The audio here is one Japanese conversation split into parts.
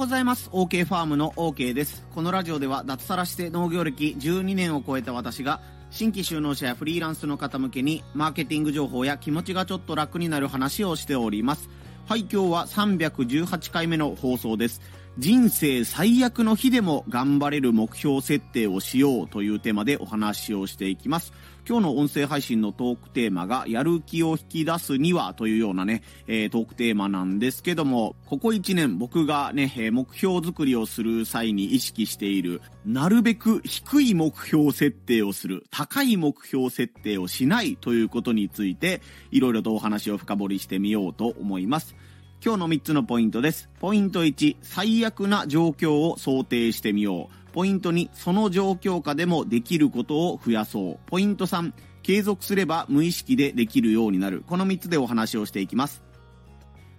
ございます。OK ファームの OK です。このラジオでは脱サラして農業歴12年を超えた私が、新規就農者やフリーランスの方向けに、マーケティング情報や気持ちがちょっと楽になる話をしております。はい、今日は318回目の放送です。人生最悪の日でも頑張れる目標設定をしようというテーマでお話をしていきます。今日の音声配信のトークテーマが、やる気を引き出すにはというようなね、えー、トークテーマなんですけども、ここ1年僕がね、え、目標作りをする際に意識している、なるべく低い目標設定をする、高い目標設定をしないということについて、いろいろとお話を深掘りしてみようと思います。今日の3つのポイントです。ポイント1、最悪な状況を想定してみよう。ポイント2、その状況下でもできることを増やそう。ポイント3、継続すれば無意識でできるようになる。この3つでお話をしていきます。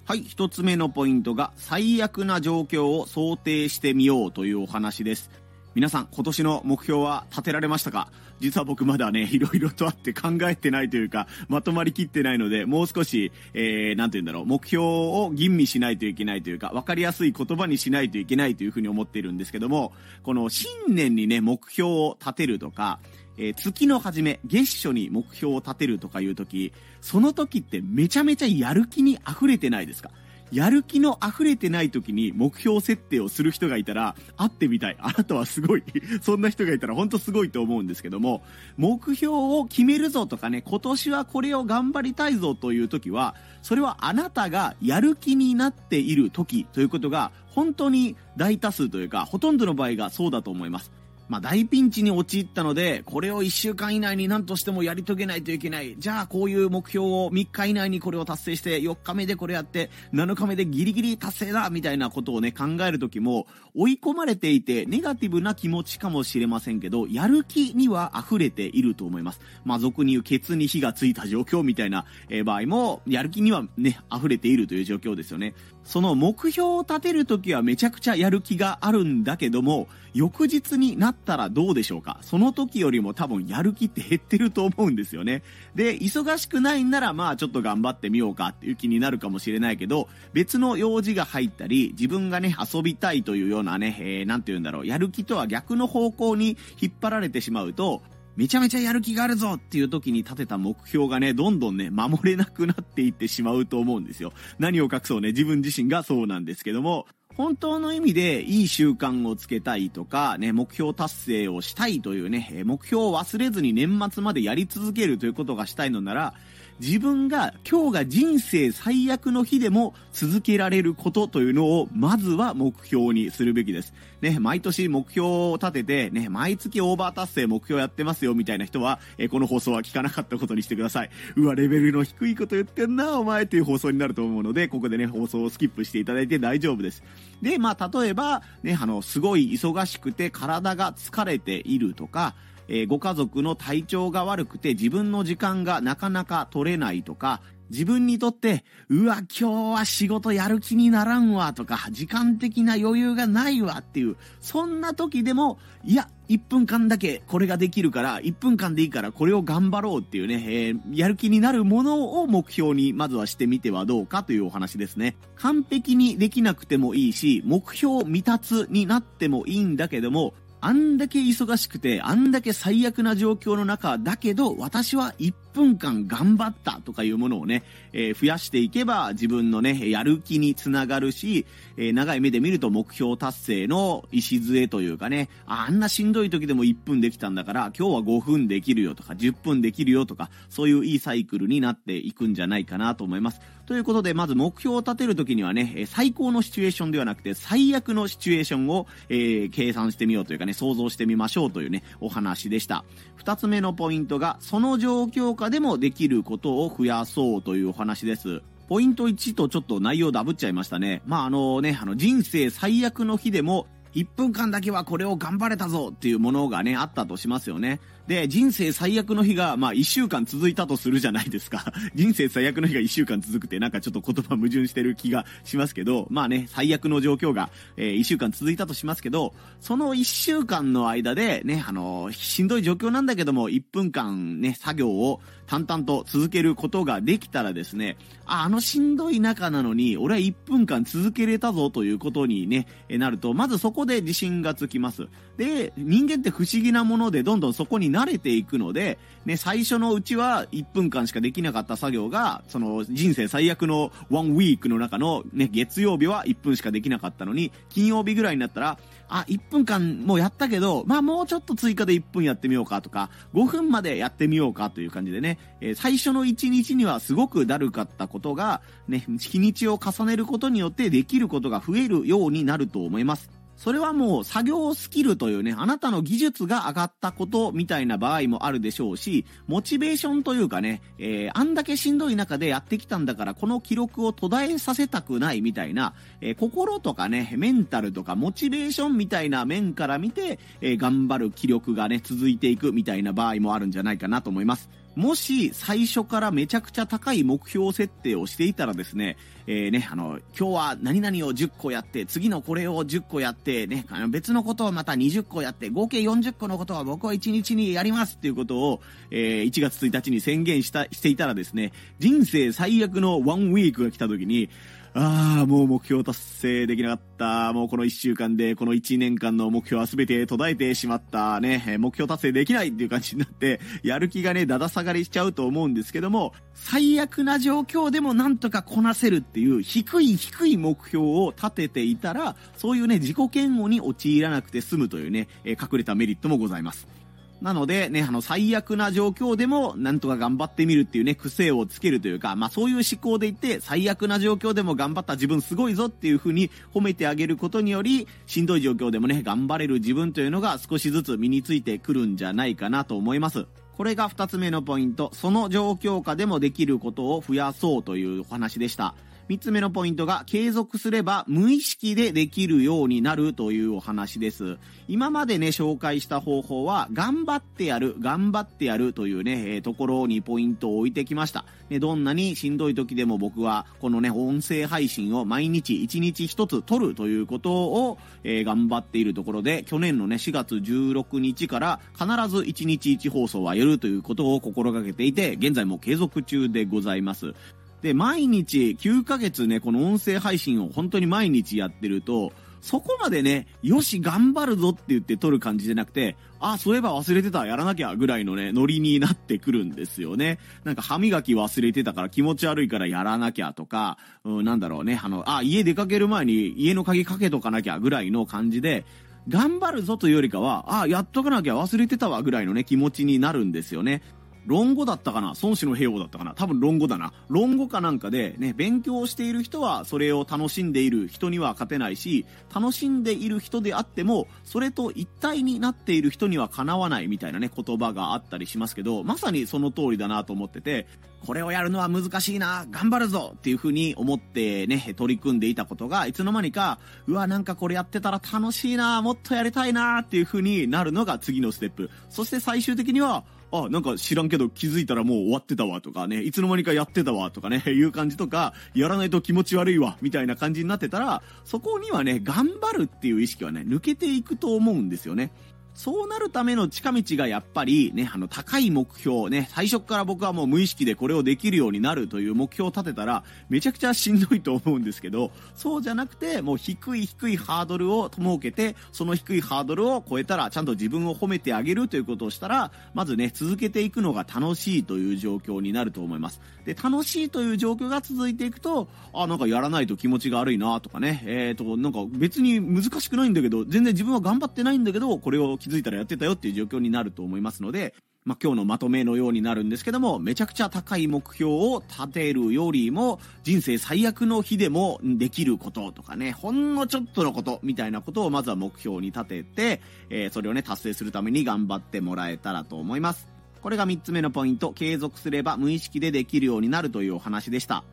はい、1つ目のポイントが、最悪な状況を想定してみようというお話です。皆さん、今年の目標は立てられましたか？実は僕まだね、いろいろとあって考えてないというか、まとまりきってないので、もう少し、えー、なんて言うんだろう、目標を吟味しないといけないというか、わかりやすい言葉にしないといけないというふうに思っているんですけども、この新年にね、目標を立てるとか、えー、月の初め、月初に目標を立てるとかいう時、その時ってめちゃめちゃやる気に溢れてないですか？やる気の溢れてない時に目標設定をする人がいたら、会ってみたい。あなたはすごい。そんな人がいたら本当すごいと思うんですけども、目標を決めるぞとかね、今年はこれを頑張りたいぞという時は、それはあなたがやる気になっている時ということが、本当に大多数というか、ほとんどの場合がそうだと思います。まあ、大ピンチに陥ったので、これを1週間以内に何としてもやり遂げないといけない。じゃあ、こういう目標を3日以内にこれを達成して、4日目でこれやって、7日目でギリギリ達成だみたいなことをね、考えるときも、追い込まれていて、ネガティブな気持ちかもしれませんけど、やる気には溢れていると思います。まあ、俗に言うケツに火がついた状況みたいな、え、場合も、やる気にはね、溢れているという状況ですよね。その目標を立てるときはめちゃくちゃやる気があるんだけども、翌日になったらどうでしょうか？その時よりも多分やる気って減ってると思うんですよね。で、忙しくないんならまあちょっと頑張ってみようかっていう気になるかもしれないけど、別の用事が入ったり、自分がね、遊びたいというようなね、えー、なんて言うんだろう、やる気とは逆の方向に引っ張られてしまうと、めちゃめちゃやる気があるぞっていう時に立てた目標がね、どんどんね、守れなくなっていってしまうと思うんですよ。何を隠そうね、自分自身がそうなんですけども、本当の意味でいい習慣をつけたいとか、ね、目標達成をしたいというね、目標を忘れずに年末までやり続けるということがしたいのなら、自分が今日が人生最悪の日でも続けられることというのをまずは目標にするべきです。ね、毎年目標を立てて、ね、毎月オーバー達成目標やってますよみたいな人は、えこの放送は聞かなかったことにしてください。うわ、レベルの低いこと言ってんな、お前っていう放送になると思うので、ここでね、放送をスキップしていただいて大丈夫です。で、まあ、例えば、ね、あの、すごい忙しくて体が疲れているとか、えー、ご家族の体調が悪くて自分の時間がなかなか取れないとか、自分にとって、うわ、今日は仕事やる気にならんわとか、時間的な余裕がないわっていう、そんな時でも、いや、1分間だけこれができるから、1分間でいいからこれを頑張ろうっていうね、えー、やる気になるものを目標にまずはしてみてはどうかというお話ですね。完璧にできなくてもいいし、目標未達になってもいいんだけども、あんだけ忙しくて、あんだけ最悪な状況の中だけど、私は一分間頑張ったとかいうものをね、えー、増やしていけば自分のね、やる気につながるし、えー、長い目で見ると目標達成の礎というかね、あんなしんどい時でも1分できたんだから、今日は5分できるよとか、10分できるよとか、そういういいサイクルになっていくんじゃないかなと思います。ということで、まず目標を立てるときにはね、最高のシチュエーションではなくて、最悪のシチュエーションを、えー、計算してみようというかね、想像してみましょうというね、お話でした。二つ目のポイントが、その状況下でもできることを増やそうというお話です。ポイント1とちょっと内容ダブっちゃいましたね。まあ、あのね、あの、人生最悪の日でも、1分間だけはこれを頑張れたぞっていうものがね、あったとしますよね。で、人生最悪の日が、まあ、1週間続いたとするじゃないですか。人生最悪の日が1週間続くって、なんかちょっと言葉矛盾してる気がしますけど、まあね、最悪の状況が、えー、1週間続いたとしますけど、その1週間の間で、ね、あのー、しんどい状況なんだけども、1分間ね、作業を淡々と続けることができたらですね、あ、あのしんどい中なのに、俺は1分間続けれたぞということにね、なると、まずそこで自信がつきます。で、人間って不思議なもので、どんどんそこに慣れていくので、ね、最初のうちは1分間しかできなかった作業が、その人生最悪のワンウィークの中のね、月曜日は1分しかできなかったのに、金曜日ぐらいになったら、あ、1分間もうやったけど、まあもうちょっと追加で1分やってみようかとか、5分までやってみようかという感じでね、えー、最初の1日にはすごくだるかったことが、ね、日にちを重ねることによってできることが増えるようになると思います。それはもう作業スキルというね、あなたの技術が上がったことみたいな場合もあるでしょうし、モチベーションというかね、えー、あんだけしんどい中でやってきたんだからこの記録を途絶えさせたくないみたいな、えー、心とかね、メンタルとかモチベーションみたいな面から見て、えー、頑張る気力がね、続いていくみたいな場合もあるんじゃないかなと思います。もし最初からめちゃくちゃ高い目標設定をしていたらですね、えー、ね、あの、今日は何々を10個やって、次のこれを10個やって、ね、あの別のことをまた20個やって、合計40個のことは僕は1日にやりますっていうことを、えー、1月1日に宣言した、していたらですね、人生最悪のワンウィークが来た時に、ああ、もう目標達成できなかった。もうこの1週間で、この1年間の目標は全て途絶えてしまった。ね、目標達成できないっていう感じになって、やる気がね、だだ下がりしちゃうと思うんですけども、最悪な状況でもなんとかこなせるっていう低い低い目標を立てていたら、そういうね、自己嫌悪に陥らなくて済むというね、隠れたメリットもございます。なのでね、あの、最悪な状況でも、なんとか頑張ってみるっていうね、癖をつけるというか、まあそういう思考でいて、最悪な状況でも頑張った自分すごいぞっていう風に褒めてあげることにより、しんどい状況でもね、頑張れる自分というのが少しずつ身についてくるんじゃないかなと思います。これが二つ目のポイント、その状況下でもできることを増やそうというお話でした。3つ目のポイントが継続すれば無意識でできるようになるというお話です。今までね、紹介した方法は頑張ってやる、頑張ってやるというね、えー、ところにポイントを置いてきました。ね、どんなにしんどい時でも僕はこのね、音声配信を毎日1日1つ撮るということを、えー、頑張っているところで、去年のね、4月16日から必ず1日1放送はやるということを心がけていて、現在も継続中でございます。で、毎日9ヶ月ね、この音声配信を本当に毎日やってると、そこまでね、よし、頑張るぞって言って撮る感じじゃなくて、あ、そういえば忘れてた、やらなきゃ、ぐらいのね、ノリになってくるんですよね。なんか歯磨き忘れてたから気持ち悪いからやらなきゃとか、うん、なんだろうね、あの、あ、家出かける前に家の鍵かけとかなきゃ、ぐらいの感じで、頑張るぞというよりかは、あ、やっとかなきゃ忘れてたわ、ぐらいのね、気持ちになるんですよね。論語だったかな？孫子の兵法だったかな？多分論語だな。論語かなんかでね、勉強している人はそれを楽しんでいる人には勝てないし、楽しんでいる人であっても、それと一体になっている人にはかなわないみたいなね、言葉があったりしますけど、まさにその通りだなと思ってて、これをやるのは難しいな、頑張るぞっていう風に思ってね、取り組んでいたことが、いつの間にか、うわ、なんかこれやってたら楽しいな、もっとやりたいなっていう風になるのが次のステップ。そして最終的には、あ、なんか知らんけど気づいたらもう終わってたわとかね、いつの間にかやってたわとかね、いう感じとか、やらないと気持ち悪いわ、みたいな感じになってたら、そこにはね、頑張るっていう意識はね、抜けていくと思うんですよね。そうなるための近道がやっぱりね、あの高い目標ね、最初から僕はもう無意識でこれをできるようになるという目標を立てたら、めちゃくちゃしんどいと思うんですけど、そうじゃなくて、もう低い低いハードルを設けて、その低いハードルを超えたら、ちゃんと自分を褒めてあげるということをしたら、まずね、続けていくのが楽しいという状況になると思います。で、楽しいという状況が続いていくと、あ、なんかやらないと気持ちが悪いなとかね、えっ、ー、と、なんか別に難しくないんだけど、全然自分は頑張ってないんだけど、これを気づいたらやってたよっていう状況になると思いますので、まあ、今日のまとめのようになるんですけども、めちゃくちゃ高い目標を立てるよりも、人生最悪の日でもできることとかね、ほんのちょっとのことみたいなことをまずは目標に立てて、えー、それをね、達成するために頑張ってもらえたらと思います。これが3つ目のポイント、継続すれば無意識でできるようになるというお話でした。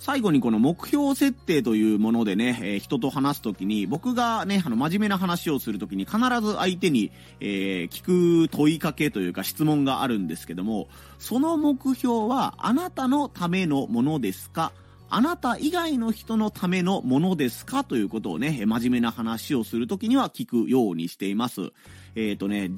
最後にこの目標設定というものでね、えー、人と話すときに、僕がね、あの、真面目な話をするときに必ず相手に、えー、聞く問いかけというか質問があるんですけども、その目標はあなたのためのものですか？あなた以外の人のためのものですか？ということをね、真面目な話をするときには聞くようにしています。えっ、ー、とね、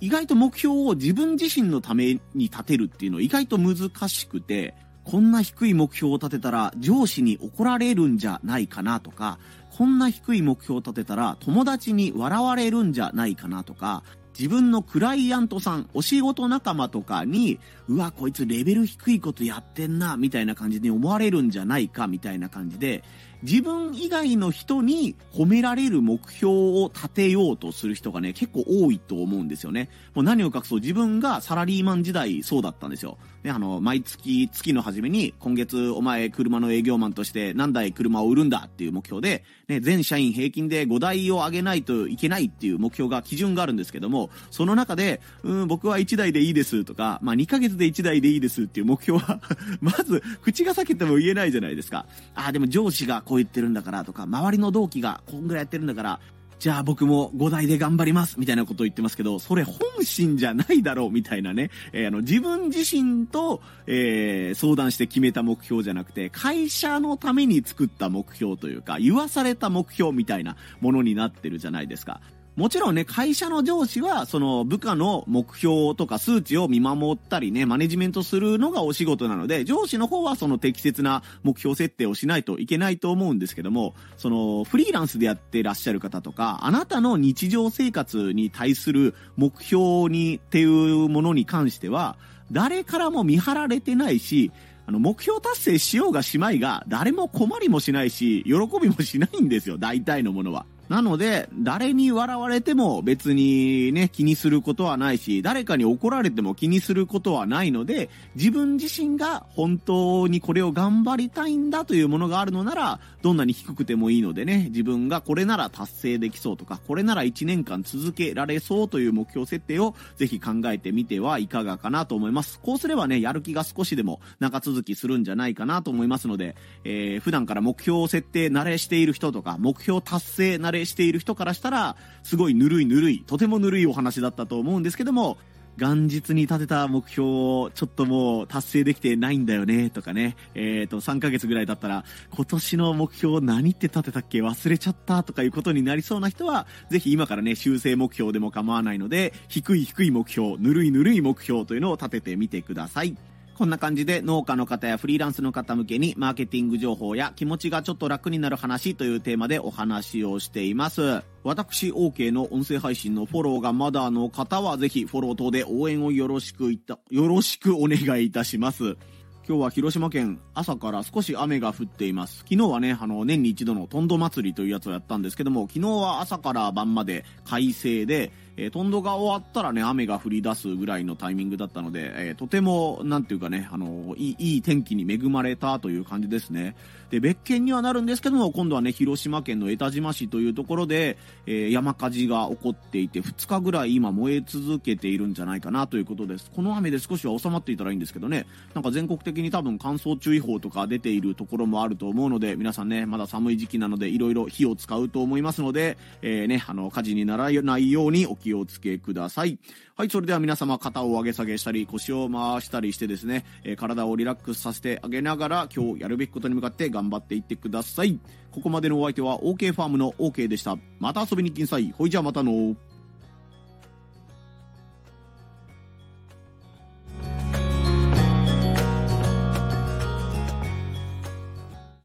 意外と目標を自分自身のために立てるっていうのは意外と難しくて、こんな低い目標を立てたら上司に怒られるんじゃないかなとか、こんな低い目標を立てたら友達に笑われるんじゃないかなとか、自分のクライアントさん、お仕事仲間とかに、うわ、こいつレベル低いことやってんな、みたいな感じに思われるんじゃないか、みたいな感じで、自分以外の人に褒められる目標を立てようとする人がね、結構多いと思うんですよね。もう何を隠そう、自分がサラリーマン時代そうだったんですよ。ね、あの、毎月、月の初めに、今月お前車の営業マンとして何台車を売るんだっていう目標で、ね、全社員平均で5台を上げないといけないっていう目標が、基準があるんですけども、その中で、うん、僕は1台でいいですとか、まあ2ヶ月で1台でいいですっていう目標は まず、口が裂けても言えないじゃないですか。あ、でも上司がここう言ってるんだからとか、周りの同期がこんぐらいやってるんだから、じゃあ僕も5代で頑張りますみたいなことを言ってますけど、それ本心じゃないだろうみたいなね、えー、あの自分自身と、えー、相談して決めた目標じゃなくて、会社のために作った目標というか、言わされた目標みたいなものになってるじゃないですか。もちろんね、会社の上司は、その部下の目標とか数値を見守ったりね、マネジメントするのがお仕事なので、上司の方はその適切な目標設定をしないといけないと思うんですけども、そのフリーランスでやってらっしゃる方とか、あなたの日常生活に対する目標にっていうものに関しては、誰からも見張られてないし、あの、目標達成しようがしまいが、誰も困りもしないし、喜びもしないんですよ、大体のものは。なので、誰に笑われても別にね、気にすることはないし、誰かに怒られても気にすることはないので、自分自身が本当にこれを頑張りたいんだというものがあるのなら、どんなに低くてもいいのでね、自分がこれなら達成できそうとか、これなら1年間続けられそうという目標設定をぜひ考えてみてはいかがかなと思います。こうすればね、やる気が少しでも長続きするんじゃないかなと思いますので、えー、普段から目標設定慣れしている人とか、目標達成慣れれしている人からしたら、すごいぬるいぬるい、とてもぬるいお話だったと思うんですけども、元日に立てた目標をちょっともう達成できてないんだよねとかね、えっ、ー、と、3ヶ月ぐらいだったら、今年の目標何って立てたっけ？忘れちゃったとかいうことになりそうな人は、ぜひ今からね、修正目標でも構わないので、低い低い目標、ぬるいぬるい目標というのを立ててみてください。こんな感じで農家の方やフリーランスの方向けにマーケティング情報や気持ちがちょっと楽になる話というテーマでお話をしています。私 OK の音声配信のフォローがまだの方はぜひフォロー等で応援をよろしくいた、よろしくお願いいたします。今日は広島県朝から少し雨が降っています。昨日はね、あの、年に一度のトンド祭りというやつをやったんですけども、昨日は朝から晩まで快晴で、えー、トンドが終わったらね、雨が降り出すぐらいのタイミングだったので、えー、とても、なんていうかね、あのいい、いい天気に恵まれたという感じですね。で、別件にはなるんですけども、今度はね、広島県の江田島市というところで、えー、山火事が起こっていて、2日ぐらい今燃え続けているんじゃないかなということです。この雨で少しは収まっていたらいいんですけどね、なんか全国的に多分乾燥注意報とか出ているところもあると思うので、皆さんね、まだ寒い時期なので、いろいろ火を使うと思いますので、えー、ね、あの、火事にならないようにお気をつけください。はい、それでは皆様、肩を上げ下げしたり、腰を回したりしてですね、え、体をリラックスさせてあげながら、今日やるべきことに向かって頑張っていってください。ここまでのお相手は OK ファームの OK でした。また遊びに来んさい。ほいじゃあまたの